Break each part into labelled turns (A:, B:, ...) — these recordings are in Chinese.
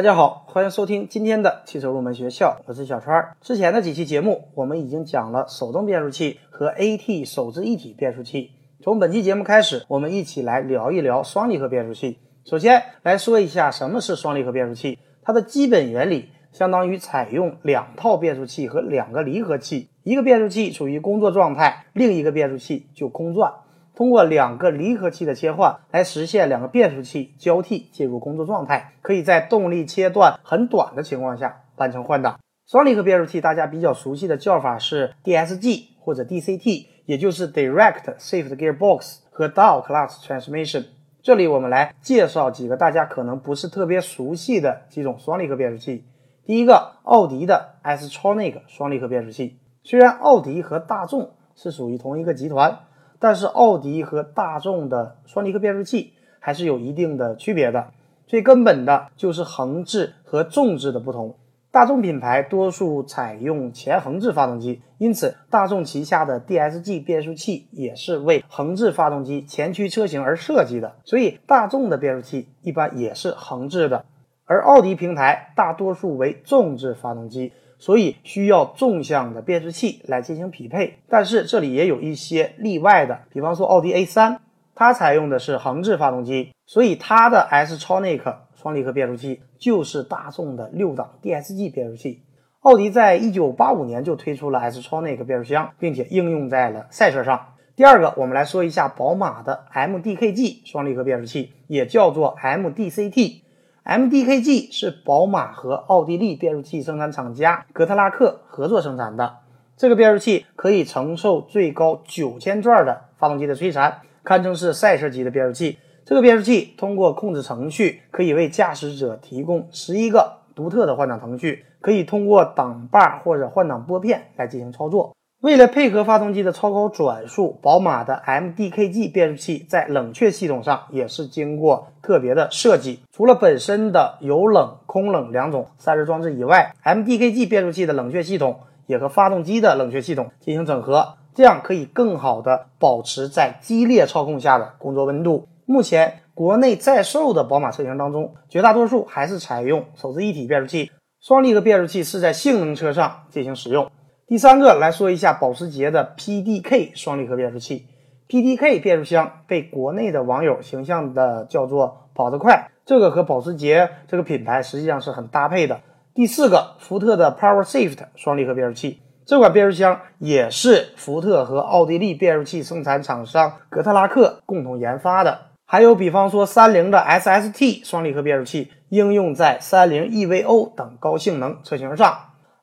A: 大家好，欢迎收听今天的汽车入门学校，我是小川。之前的几期节目，我们已经讲了手动变速器和 AT 手自一体变速器。从本期节目开始，我们一起来聊一聊双离合变速器。首先来说一下什么是双离合变速器，它的基本原理相当于采用两套变速器和两个离合器，一个变速器处于工作状态，另一个变速器就空转。通过两个离合器的切换来实现两个变速器交替进入工作状态，可以在动力切断很短的情况下完成换挡。双离合变速器大家比较熟悉的叫法是 DSG 或者 DCT，也就是 Direct Shift Gearbox 和 Dual Clutch Transmission。这里我们来介绍几个大家可能不是特别熟悉的几种双离合变速器。第一个，奥迪的 S-tronic 双离合变速器。虽然奥迪和大众是属于同一个集团。但是奥迪和大众的双离合变速器还是有一定的区别的，最根本的就是横置和纵置的不同。大众品牌多数采用前横置发动机，因此大众旗下的 DSG 变速器也是为横置发动机前驱车型而设计的，所以大众的变速器一般也是横置的，而奥迪平台大多数为纵置发动机。所以需要纵向的变速器来进行匹配，但是这里也有一些例外的，比方说奥迪 A3，它采用的是横置发动机，所以它的 S-tronic 双离合变速器就是大众的六档 DSG 变速器。奥迪在一九八五年就推出了 S-tronic 变速箱，并且应用在了赛车上。第二个，我们来说一下宝马的 MDKG 双离合变速器，也叫做 MDCT。MDKG 是宝马和奥地利变速器生产厂家格特拉克合作生产的。这个变速器可以承受最高九千转的发动机的摧残，堪称是赛车级的变速器。这个变速器通过控制程序，可以为驾驶者提供十一个独特的换挡程序，可以通过挡把或者换挡拨片来进行操作。为了配合发动机的超高转速，宝马的 MDKG 变速器在冷却系统上也是经过特别的设计。除了本身的有冷、空冷两种散热装置以外，MDKG 变速器的冷却系统也和发动机的冷却系统进行整合，这样可以更好的保持在激烈操控下的工作温度。目前国内在售的宝马车型当中，绝大多数还是采用手自一体变速器，双离合变速器是在性能车上进行使用。第三个来说一下保时捷的 PDK 双离合变速器，PDK 变速箱被国内的网友形象的叫做“跑得快”，这个和保时捷这个品牌实际上是很搭配的。第四个，福特的 PowerShift 双离合变速器，这款变速箱也是福特和奥地利变速器生产厂商格特拉克共同研发的。还有比方说三菱的 SST 双离合变速器，应用在三菱 EVO 等高性能车型上。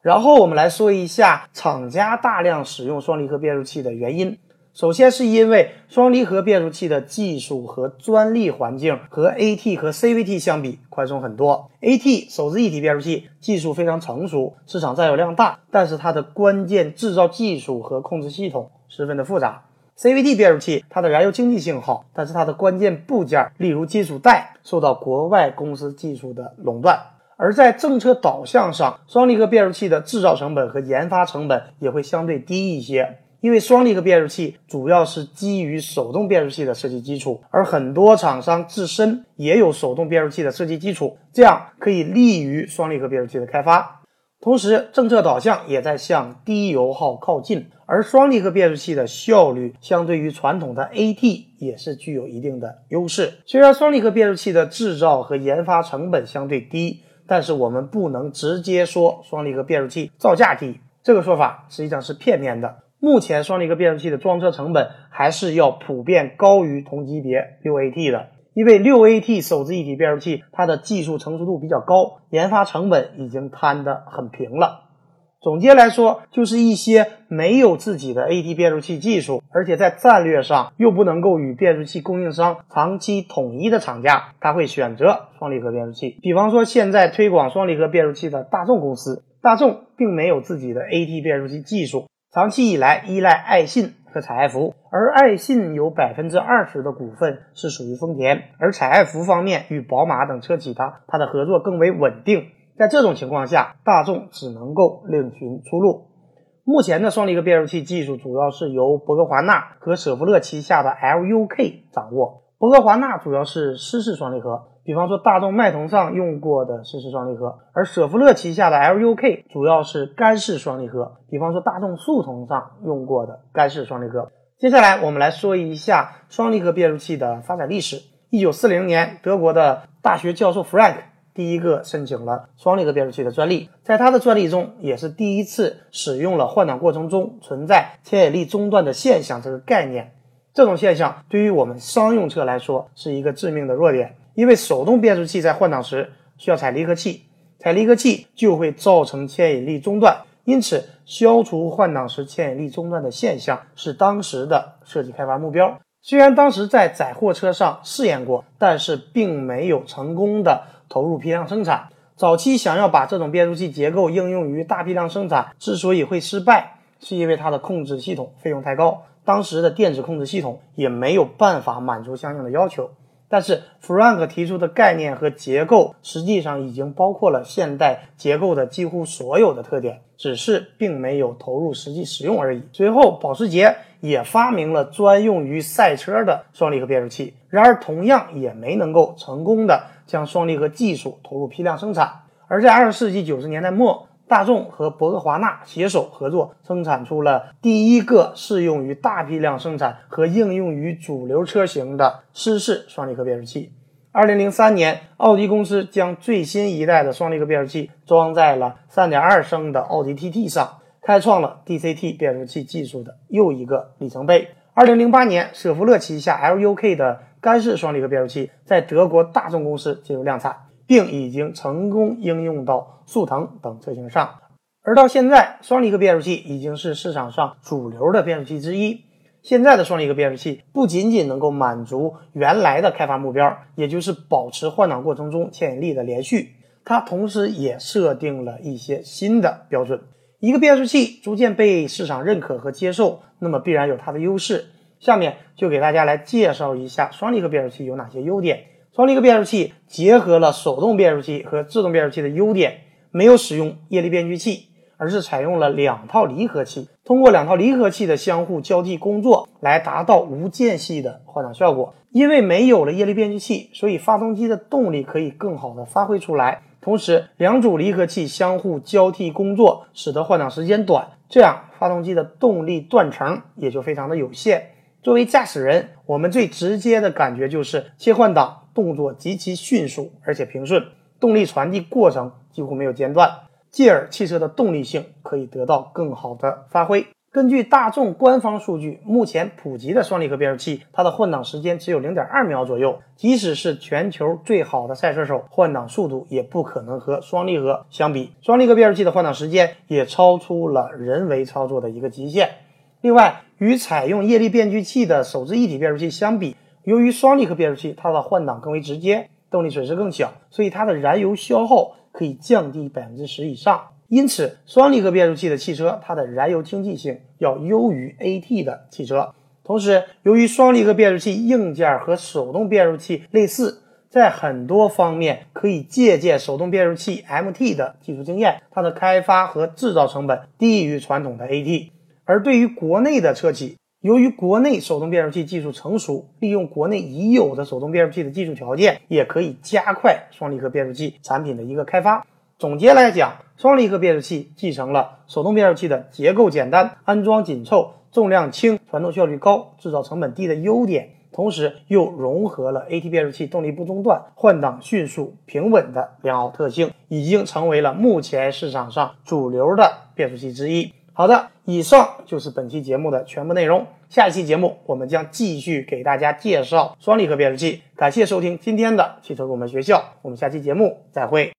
A: 然后我们来说一下厂家大量使用双离合变速器的原因。首先是因为双离合变速器的技术和专利环境和 AT 和 CVT 相比宽松很多。AT 手自一体变速器技术非常成熟，市场占有量大，但是它的关键制造技术和控制系统十分的复杂。CVT 变速器它的燃油经济性好，但是它的关键部件，例如金属带，受到国外公司技术的垄断。而在政策导向上，双离合变速器的制造成本和研发成本也会相对低一些，因为双离合变速器主要是基于手动变速器的设计基础，而很多厂商自身也有手动变速器的设计基础，这样可以利于双离合变速器的开发。同时，政策导向也在向低油耗靠近，而双离合变速器的效率相对于传统的 AT 也是具有一定的优势。虽然双离合变速器的制造和研发成本相对低。但是我们不能直接说双离合变速器造价低，这个说法实际上是片面的。目前双离合变速器的装车成本还是要普遍高于同级别六 AT 的，因为六 AT 手自一体变速器它的技术成熟度比较高，研发成本已经摊得很平了。总结来说，就是一些没有自己的 AT 变速器技术，而且在战略上又不能够与变速器供应商长期统一的厂家，他会选择双离合变速器。比方说，现在推广双离合变速器的大众公司，大众并没有自己的 AT 变速器技术，长期以来依赖爱信和采埃孚，而爱信有百分之二十的股份是属于丰田，而采埃孚方面与宝马等车企，它它的合作更为稳定。在这种情况下，大众只能够另寻出路。目前的双离合变速器技术主要是由博格华纳和舍弗勒旗下的 LUK 掌握。博格华纳主要是湿式双离合，比方说大众迈腾上用过的湿式双离合，而舍弗勒旗下的 LUK 主要是干式双离合，比方说大众速腾上用过的干式双离合。接下来我们来说一下双离合变速器的发展历史。一九四零年，德国的大学教授 Frank 第一个申请了双离合变速器的专利，在他的专利中也是第一次使用了换挡过程中存在牵引力中断的现象这个概念。这种现象对于我们商用车来说是一个致命的弱点。因为手动变速器在换挡时需要踩离合器，踩离合器就会造成牵引力中断，因此消除换挡时牵引力中断的现象是当时的设计开发目标。虽然当时在载货车上试验过，但是并没有成功的投入批量生产。早期想要把这种变速器结构应用于大批量生产，之所以会失败，是因为它的控制系统费用太高，当时的电子控制系统也没有办法满足相应的要求。但是，Frank 提出的概念和结构实际上已经包括了现代结构的几乎所有的特点，只是并没有投入实际使用而已。随后，保时捷也发明了专用于赛车的双离合变速器，然而同样也没能够成功的将双离合技术投入批量生产。而在二十世纪九十年代末，大众和博格华纳携手合作，生产出了第一个适用于大批量生产和应用于主流车型的湿式双离合变速器。二零零三年，奥迪公司将最新一代的双离合变速器装在了三点二升的奥迪 TT 上，开创了 DCT 变速器技术的又一个里程碑。二零零八年，舍弗勒旗下 LUK 的干式双离合变速器在德国大众公司进入量产。并已经成功应用到速腾等车型上，而到现在，双离合变速器已经是市场上主流的变速器之一。现在的双离合变速器不仅仅能够满足原来的开发目标，也就是保持换挡过程中牵引力的连续，它同时也设定了一些新的标准。一个变速器逐渐被市场认可和接受，那么必然有它的优势。下面就给大家来介绍一下双离合变速器有哪些优点。双离合变速器结合了手动变速器和自动变速器的优点，没有使用液力变矩器，而是采用了两套离合器，通过两套离合器的相互交替工作来达到无间隙的换挡效果。因为没有了液力变矩器，所以发动机的动力可以更好的发挥出来。同时，两组离合器相互交替工作，使得换挡时间短，这样发动机的动力断层也就非常的有限。作为驾驶人，我们最直接的感觉就是切换挡。动作极其迅速，而且平顺，动力传递过程几乎没有间断，继而汽车的动力性可以得到更好的发挥。根据大众官方数据，目前普及的双离合变速器，它的换挡时间只有零点二秒左右。即使是全球最好的赛车手，换挡速度也不可能和双离合相比。双离合变速器的换挡时间也超出了人为操作的一个极限。另外，与采用液力变矩器的手自一体变速器相比，由于双离合变速器，它的换挡更为直接，动力损失更小，所以它的燃油消耗可以降低百分之十以上。因此，双离合变速器的汽车，它的燃油经济性要优于 AT 的汽车。同时，由于双离合变速器硬件和手动变速器类似，在很多方面可以借鉴手动变速器 MT 的技术经验，它的开发和制造成本低于传统的 AT。而对于国内的车企，由于国内手动变速器技术成熟，利用国内已有的手动变速器的技术条件，也可以加快双离合变速器产品的一个开发。总结来讲，双离合变速器继承了手动变速器的结构简单、安装紧凑、重量轻、传动效率高、制造成本低的优点，同时又融合了 AT 变速器动力不中断、换挡迅速平稳的良好特性，已经成为了目前市场上主流的变速器之一。好的，以上就是本期节目的全部内容。下一期节目我们将继续给大家介绍双离合变速器。感谢收听今天的汽车入门学校，我们下期节目再会。